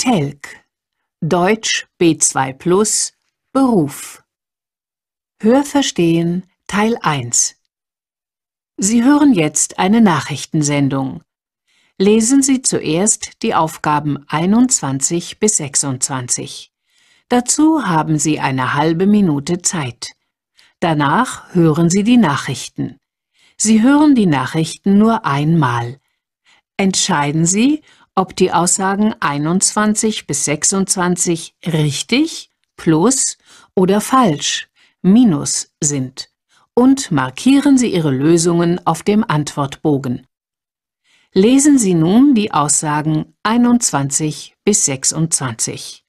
Telk Deutsch B2 Plus Beruf Hörverstehen Teil 1 Sie hören jetzt eine Nachrichtensendung. Lesen Sie zuerst die Aufgaben 21 bis 26. Dazu haben Sie eine halbe Minute Zeit. Danach hören Sie die Nachrichten. Sie hören die Nachrichten nur einmal. Entscheiden Sie, ob die Aussagen 21 bis 26 richtig, plus oder falsch, minus sind und markieren Sie Ihre Lösungen auf dem Antwortbogen. Lesen Sie nun die Aussagen 21 bis 26.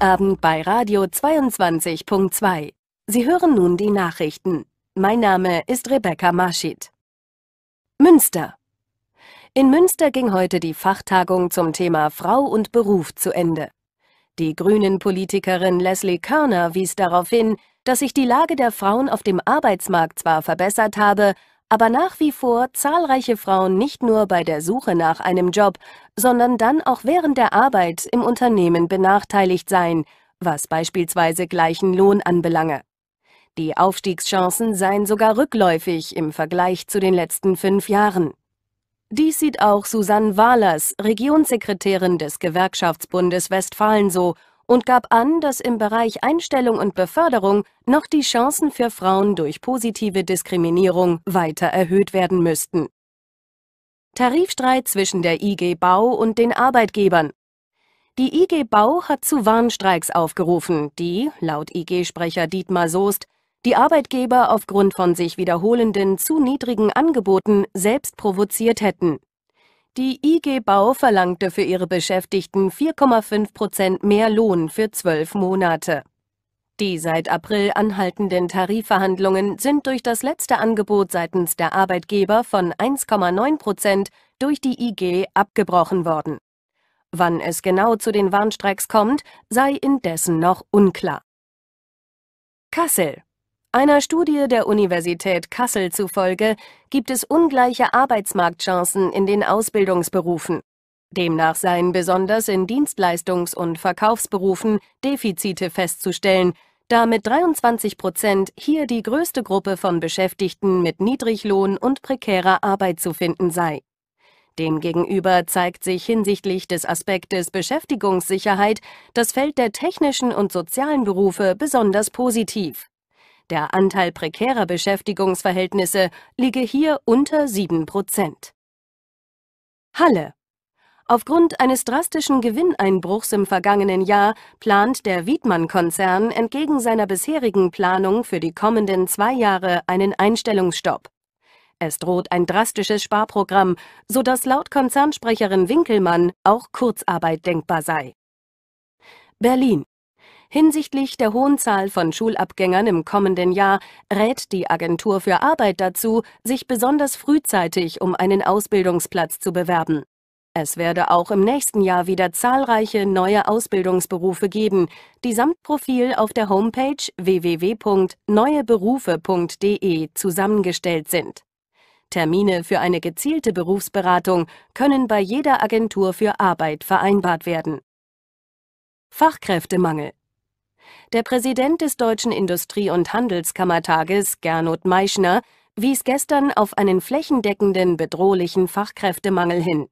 Abend bei Radio 22.2. Sie hören nun die Nachrichten. Mein Name ist Rebecca Maschid. Münster. In Münster ging heute die Fachtagung zum Thema Frau und Beruf zu Ende. Die Grünen-Politikerin Leslie Körner wies darauf hin, dass sich die Lage der Frauen auf dem Arbeitsmarkt zwar verbessert habe, aber nach wie vor zahlreiche Frauen nicht nur bei der Suche nach einem Job, sondern dann auch während der Arbeit im Unternehmen benachteiligt seien, was beispielsweise gleichen Lohn anbelange. Die Aufstiegschancen seien sogar rückläufig im Vergleich zu den letzten fünf Jahren. Dies sieht auch Susanne Wahlers, Regionssekretärin des Gewerkschaftsbundes Westfalen so und gab an, dass im Bereich Einstellung und Beförderung noch die Chancen für Frauen durch positive Diskriminierung weiter erhöht werden müssten. Tarifstreit zwischen der IG Bau und den Arbeitgebern. Die IG Bau hat zu Warnstreiks aufgerufen, die, laut IG-Sprecher Dietmar Soest, die Arbeitgeber aufgrund von sich wiederholenden zu niedrigen Angeboten selbst provoziert hätten. Die IG Bau verlangte für ihre Beschäftigten 4,5 Prozent mehr Lohn für zwölf Monate. Die seit April anhaltenden Tarifverhandlungen sind durch das letzte Angebot seitens der Arbeitgeber von 1,9 Prozent durch die IG abgebrochen worden. Wann es genau zu den Warnstreiks kommt, sei indessen noch unklar. Kassel einer Studie der Universität Kassel zufolge gibt es ungleiche Arbeitsmarktchancen in den Ausbildungsberufen. Demnach seien besonders in Dienstleistungs- und Verkaufsberufen Defizite festzustellen, da mit 23 Prozent hier die größte Gruppe von Beschäftigten mit Niedriglohn und prekärer Arbeit zu finden sei. Demgegenüber zeigt sich hinsichtlich des Aspektes Beschäftigungssicherheit das Feld der technischen und sozialen Berufe besonders positiv. Der Anteil prekärer Beschäftigungsverhältnisse liege hier unter 7 Prozent. Halle Aufgrund eines drastischen Gewinneinbruchs im vergangenen Jahr plant der Wiedmann-Konzern entgegen seiner bisherigen Planung für die kommenden zwei Jahre einen Einstellungsstopp. Es droht ein drastisches Sparprogramm, sodass laut Konzernsprecherin Winkelmann auch Kurzarbeit denkbar sei. Berlin Hinsichtlich der hohen Zahl von Schulabgängern im kommenden Jahr rät die Agentur für Arbeit dazu, sich besonders frühzeitig um einen Ausbildungsplatz zu bewerben. Es werde auch im nächsten Jahr wieder zahlreiche neue Ausbildungsberufe geben, die samt Profil auf der Homepage www.neueberufe.de zusammengestellt sind. Termine für eine gezielte Berufsberatung können bei jeder Agentur für Arbeit vereinbart werden. Fachkräftemangel der Präsident des Deutschen Industrie- und Handelskammertages, Gernot Meischner, wies gestern auf einen flächendeckenden bedrohlichen Fachkräftemangel hin.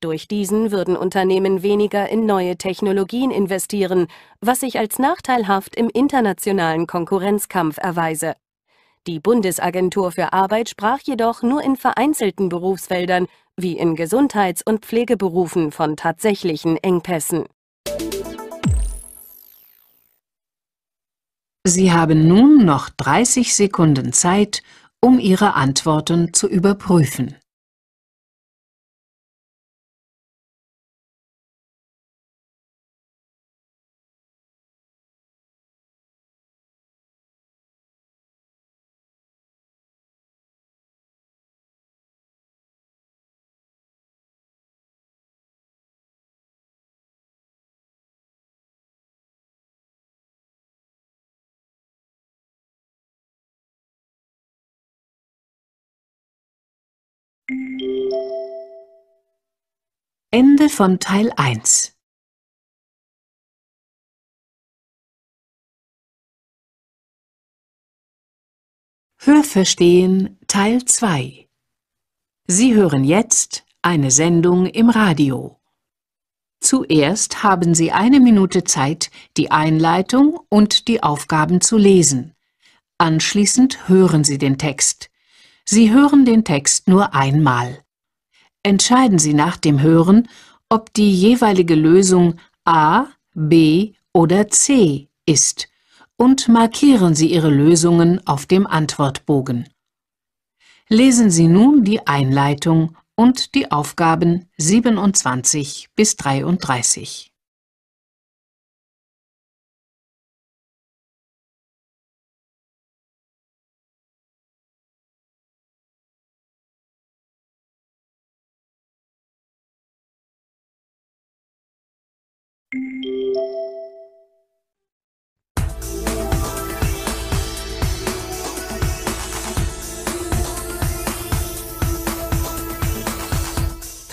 Durch diesen würden Unternehmen weniger in neue Technologien investieren, was sich als nachteilhaft im internationalen Konkurrenzkampf erweise. Die Bundesagentur für Arbeit sprach jedoch nur in vereinzelten Berufsfeldern wie in Gesundheits- und Pflegeberufen von tatsächlichen Engpässen. Sie haben nun noch 30 Sekunden Zeit, um Ihre Antworten zu überprüfen. Ende von Teil 1 Hörverstehen Teil 2 Sie hören jetzt eine Sendung im Radio. Zuerst haben Sie eine Minute Zeit, die Einleitung und die Aufgaben zu lesen. Anschließend hören Sie den Text. Sie hören den Text nur einmal. Entscheiden Sie nach dem Hören, ob die jeweilige Lösung A, B oder C ist und markieren Sie Ihre Lösungen auf dem Antwortbogen. Lesen Sie nun die Einleitung und die Aufgaben 27 bis 33.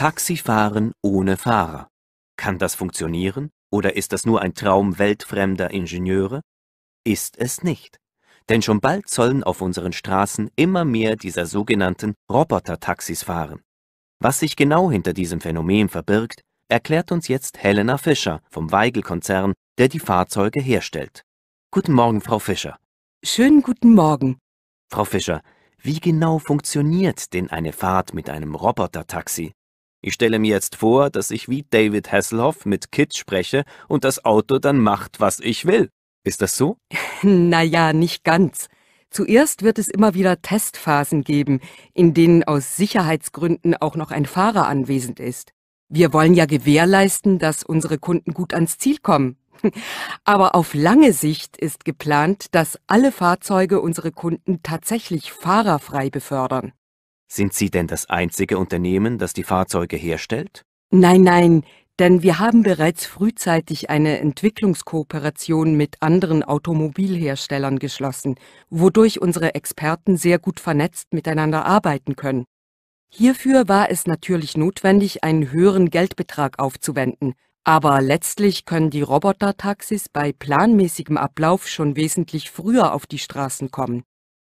Taxifahren ohne Fahrer. Kann das funktionieren? Oder ist das nur ein Traum weltfremder Ingenieure? Ist es nicht. Denn schon bald sollen auf unseren Straßen immer mehr dieser sogenannten Roboter-Taxis fahren. Was sich genau hinter diesem Phänomen verbirgt, erklärt uns jetzt Helena Fischer vom Weigel-Konzern, der die Fahrzeuge herstellt. Guten Morgen, Frau Fischer. Schönen guten Morgen. Frau Fischer, wie genau funktioniert denn eine Fahrt mit einem Roboter-Taxi? Ich stelle mir jetzt vor, dass ich wie David Hasselhoff mit Kit spreche und das Auto dann macht, was ich will. Ist das so? Naja, nicht ganz. Zuerst wird es immer wieder Testphasen geben, in denen aus Sicherheitsgründen auch noch ein Fahrer anwesend ist. Wir wollen ja gewährleisten, dass unsere Kunden gut ans Ziel kommen. Aber auf lange Sicht ist geplant, dass alle Fahrzeuge unsere Kunden tatsächlich fahrerfrei befördern. Sind Sie denn das einzige Unternehmen, das die Fahrzeuge herstellt? Nein, nein, denn wir haben bereits frühzeitig eine Entwicklungskooperation mit anderen Automobilherstellern geschlossen, wodurch unsere Experten sehr gut vernetzt miteinander arbeiten können. Hierfür war es natürlich notwendig, einen höheren Geldbetrag aufzuwenden, aber letztlich können die Robotertaxis bei planmäßigem Ablauf schon wesentlich früher auf die Straßen kommen.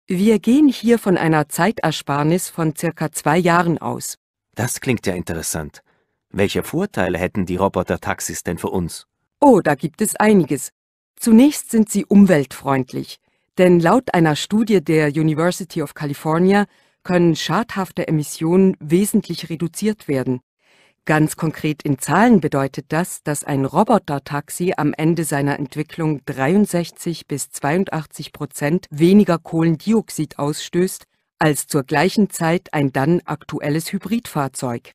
Wir gehen hier von einer Zeitersparnis von circa zwei Jahren aus. Das klingt ja interessant. Welche Vorteile hätten die Roboter-Taxis denn für uns? Oh, da gibt es einiges. Zunächst sind sie umweltfreundlich, denn laut einer Studie der University of California können schadhafte Emissionen wesentlich reduziert werden. Ganz konkret in Zahlen bedeutet das, dass ein Roboter-Taxi am Ende seiner Entwicklung 63 bis 82 Prozent weniger Kohlendioxid ausstößt als zur gleichen Zeit ein dann aktuelles Hybridfahrzeug.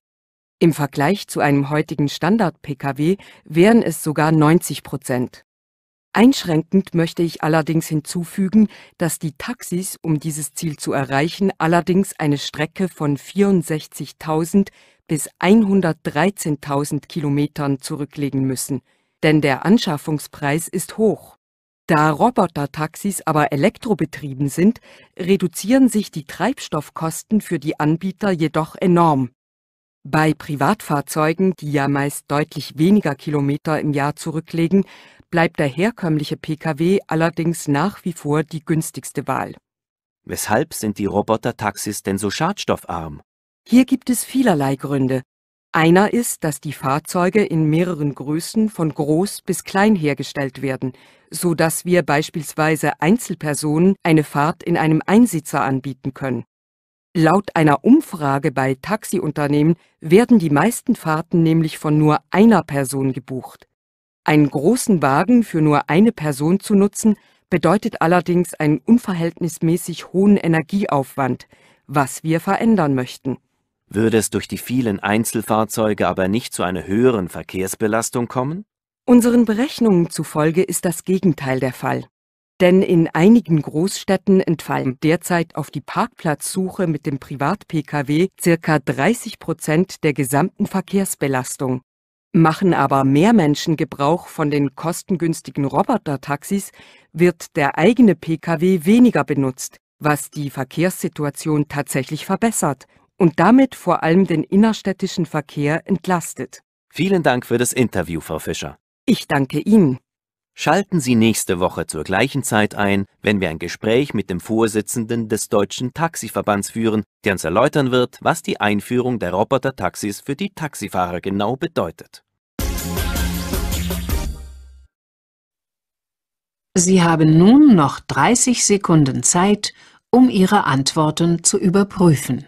Im Vergleich zu einem heutigen Standard-Pkw wären es sogar 90 Prozent. Einschränkend möchte ich allerdings hinzufügen, dass die Taxis, um dieses Ziel zu erreichen, allerdings eine Strecke von 64.000 bis 113.000 Kilometern zurücklegen müssen, denn der Anschaffungspreis ist hoch. Da Robotertaxis aber elektrobetrieben sind, reduzieren sich die Treibstoffkosten für die Anbieter jedoch enorm. Bei Privatfahrzeugen, die ja meist deutlich weniger Kilometer im Jahr zurücklegen, bleibt der herkömmliche Pkw allerdings nach wie vor die günstigste Wahl. Weshalb sind die Robotertaxis denn so schadstoffarm? Hier gibt es vielerlei Gründe. Einer ist, dass die Fahrzeuge in mehreren Größen von groß bis klein hergestellt werden, so dass wir beispielsweise Einzelpersonen eine Fahrt in einem Einsitzer anbieten können. Laut einer Umfrage bei Taxiunternehmen werden die meisten Fahrten nämlich von nur einer Person gebucht. Einen großen Wagen für nur eine Person zu nutzen, bedeutet allerdings einen unverhältnismäßig hohen Energieaufwand, was wir verändern möchten. Würde es durch die vielen Einzelfahrzeuge aber nicht zu einer höheren Verkehrsbelastung kommen? Unseren Berechnungen zufolge ist das Gegenteil der Fall. Denn in einigen Großstädten entfallen derzeit auf die Parkplatzsuche mit dem Privat-Pkw circa 30 Prozent der gesamten Verkehrsbelastung. Machen aber mehr Menschen Gebrauch von den kostengünstigen Robotertaxis, wird der eigene Pkw weniger benutzt, was die Verkehrssituation tatsächlich verbessert und damit vor allem den innerstädtischen Verkehr entlastet. Vielen Dank für das Interview, Frau Fischer. Ich danke Ihnen. Schalten Sie nächste Woche zur gleichen Zeit ein, wenn wir ein Gespräch mit dem Vorsitzenden des Deutschen Taxiverbands führen, der uns erläutern wird, was die Einführung der Roboter-Taxis für die Taxifahrer genau bedeutet. Sie haben nun noch 30 Sekunden Zeit, um Ihre Antworten zu überprüfen.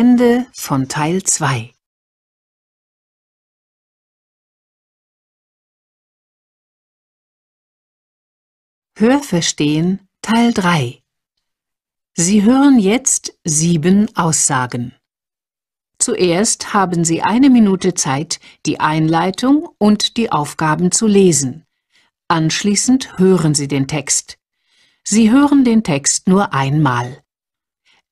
Ende von Teil 2「Hörverstehen Teil 3 Sie hören jetzt sieben Aussagen. Zuerst haben Sie eine Minute Zeit, die Einleitung und die Aufgaben zu lesen. Anschließend hören Sie den Text. Sie hören den Text nur einmal.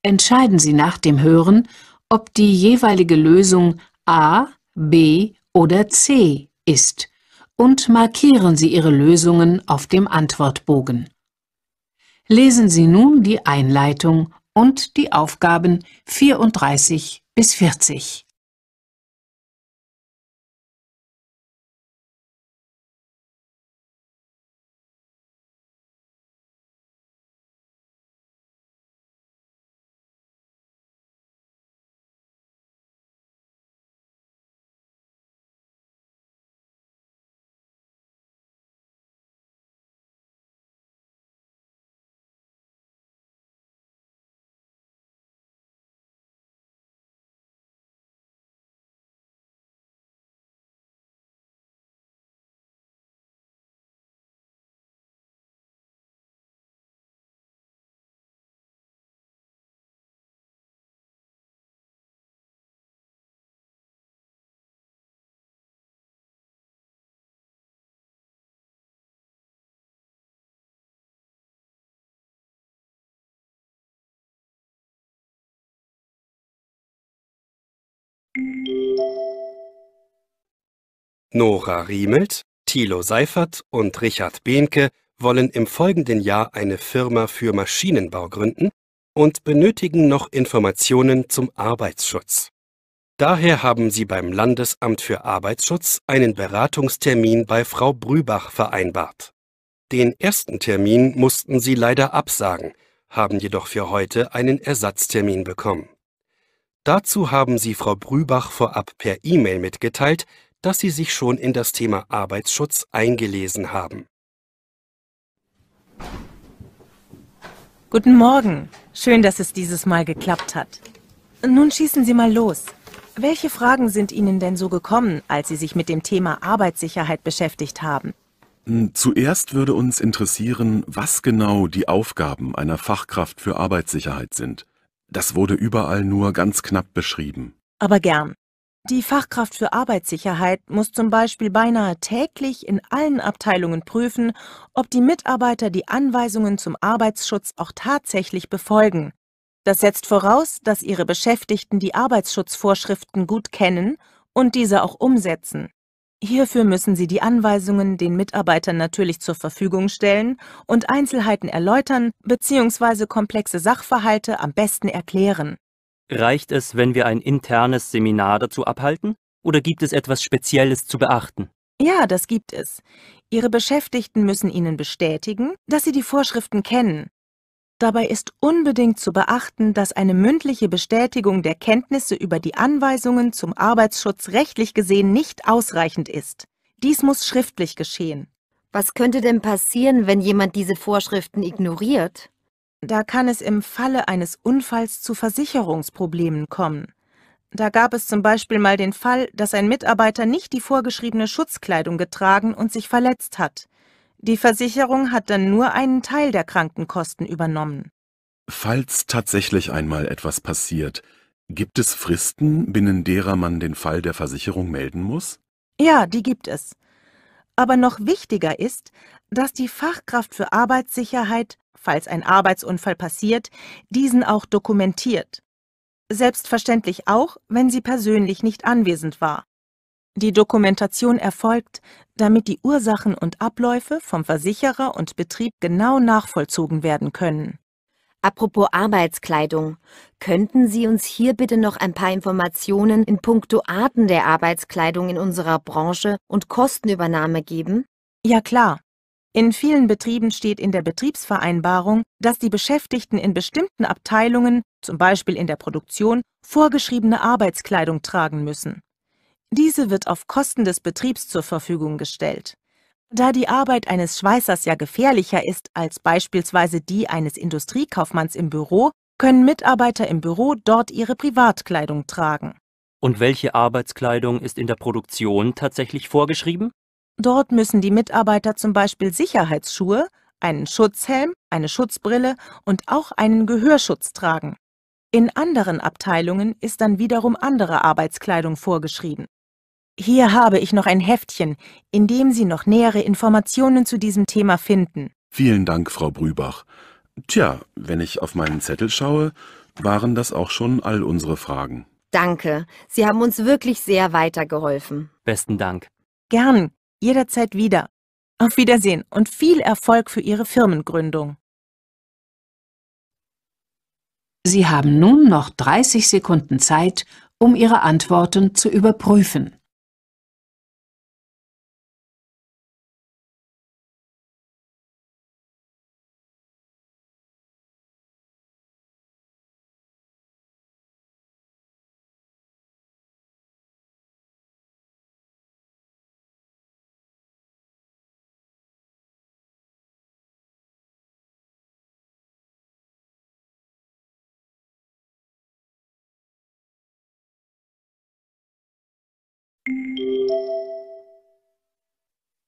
Entscheiden Sie nach dem Hören, ob die jeweilige Lösung A, B oder C ist und markieren Sie Ihre Lösungen auf dem Antwortbogen. Lesen Sie nun die Einleitung und die Aufgaben 34 bis 40. Nora Riemelt, Thilo Seifert und Richard Behnke wollen im folgenden Jahr eine Firma für Maschinenbau gründen und benötigen noch Informationen zum Arbeitsschutz. Daher haben sie beim Landesamt für Arbeitsschutz einen Beratungstermin bei Frau Brübach vereinbart. Den ersten Termin mussten sie leider absagen, haben jedoch für heute einen Ersatztermin bekommen. Dazu haben sie Frau Brübach vorab per E-Mail mitgeteilt, dass sie sich schon in das Thema Arbeitsschutz eingelesen haben. Guten Morgen. Schön, dass es dieses Mal geklappt hat. Nun schießen Sie mal los. Welche Fragen sind Ihnen denn so gekommen, als Sie sich mit dem Thema Arbeitssicherheit beschäftigt haben? Hm, zuerst würde uns interessieren, was genau die Aufgaben einer Fachkraft für Arbeitssicherheit sind. Das wurde überall nur ganz knapp beschrieben. Aber gern. Die Fachkraft für Arbeitssicherheit muss zum Beispiel beinahe täglich in allen Abteilungen prüfen, ob die Mitarbeiter die Anweisungen zum Arbeitsschutz auch tatsächlich befolgen. Das setzt voraus, dass ihre Beschäftigten die Arbeitsschutzvorschriften gut kennen und diese auch umsetzen. Hierfür müssen sie die Anweisungen den Mitarbeitern natürlich zur Verfügung stellen und Einzelheiten erläutern bzw. komplexe Sachverhalte am besten erklären. Reicht es, wenn wir ein internes Seminar dazu abhalten? Oder gibt es etwas Spezielles zu beachten? Ja, das gibt es. Ihre Beschäftigten müssen Ihnen bestätigen, dass Sie die Vorschriften kennen. Dabei ist unbedingt zu beachten, dass eine mündliche Bestätigung der Kenntnisse über die Anweisungen zum Arbeitsschutz rechtlich gesehen nicht ausreichend ist. Dies muss schriftlich geschehen. Was könnte denn passieren, wenn jemand diese Vorschriften ignoriert? Da kann es im Falle eines Unfalls zu Versicherungsproblemen kommen. Da gab es zum Beispiel mal den Fall, dass ein Mitarbeiter nicht die vorgeschriebene Schutzkleidung getragen und sich verletzt hat. Die Versicherung hat dann nur einen Teil der Krankenkosten übernommen. Falls tatsächlich einmal etwas passiert, gibt es Fristen, binnen derer man den Fall der Versicherung melden muss? Ja, die gibt es. Aber noch wichtiger ist, dass die Fachkraft für Arbeitssicherheit, falls ein Arbeitsunfall passiert, diesen auch dokumentiert. Selbstverständlich auch, wenn sie persönlich nicht anwesend war. Die Dokumentation erfolgt, damit die Ursachen und Abläufe vom Versicherer und Betrieb genau nachvollzogen werden können. Apropos Arbeitskleidung, könnten Sie uns hier bitte noch ein paar Informationen in puncto Arten der Arbeitskleidung in unserer Branche und Kostenübernahme geben? Ja klar. In vielen Betrieben steht in der Betriebsvereinbarung, dass die Beschäftigten in bestimmten Abteilungen, zum Beispiel in der Produktion, vorgeschriebene Arbeitskleidung tragen müssen. Diese wird auf Kosten des Betriebs zur Verfügung gestellt. Da die Arbeit eines Schweißers ja gefährlicher ist als beispielsweise die eines Industriekaufmanns im Büro, können Mitarbeiter im Büro dort ihre Privatkleidung tragen. Und welche Arbeitskleidung ist in der Produktion tatsächlich vorgeschrieben? Dort müssen die Mitarbeiter zum Beispiel Sicherheitsschuhe, einen Schutzhelm, eine Schutzbrille und auch einen Gehörschutz tragen. In anderen Abteilungen ist dann wiederum andere Arbeitskleidung vorgeschrieben. Hier habe ich noch ein Heftchen, in dem Sie noch nähere Informationen zu diesem Thema finden. Vielen Dank, Frau Brübach. Tja, wenn ich auf meinen Zettel schaue, waren das auch schon all unsere Fragen. Danke, Sie haben uns wirklich sehr weitergeholfen. Besten Dank. Gern jederzeit wieder. Auf Wiedersehen und viel Erfolg für Ihre Firmengründung. Sie haben nun noch 30 Sekunden Zeit, um Ihre Antworten zu überprüfen.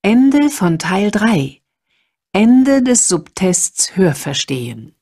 Ende von Teil 3. Ende des Subtests Hörverstehen.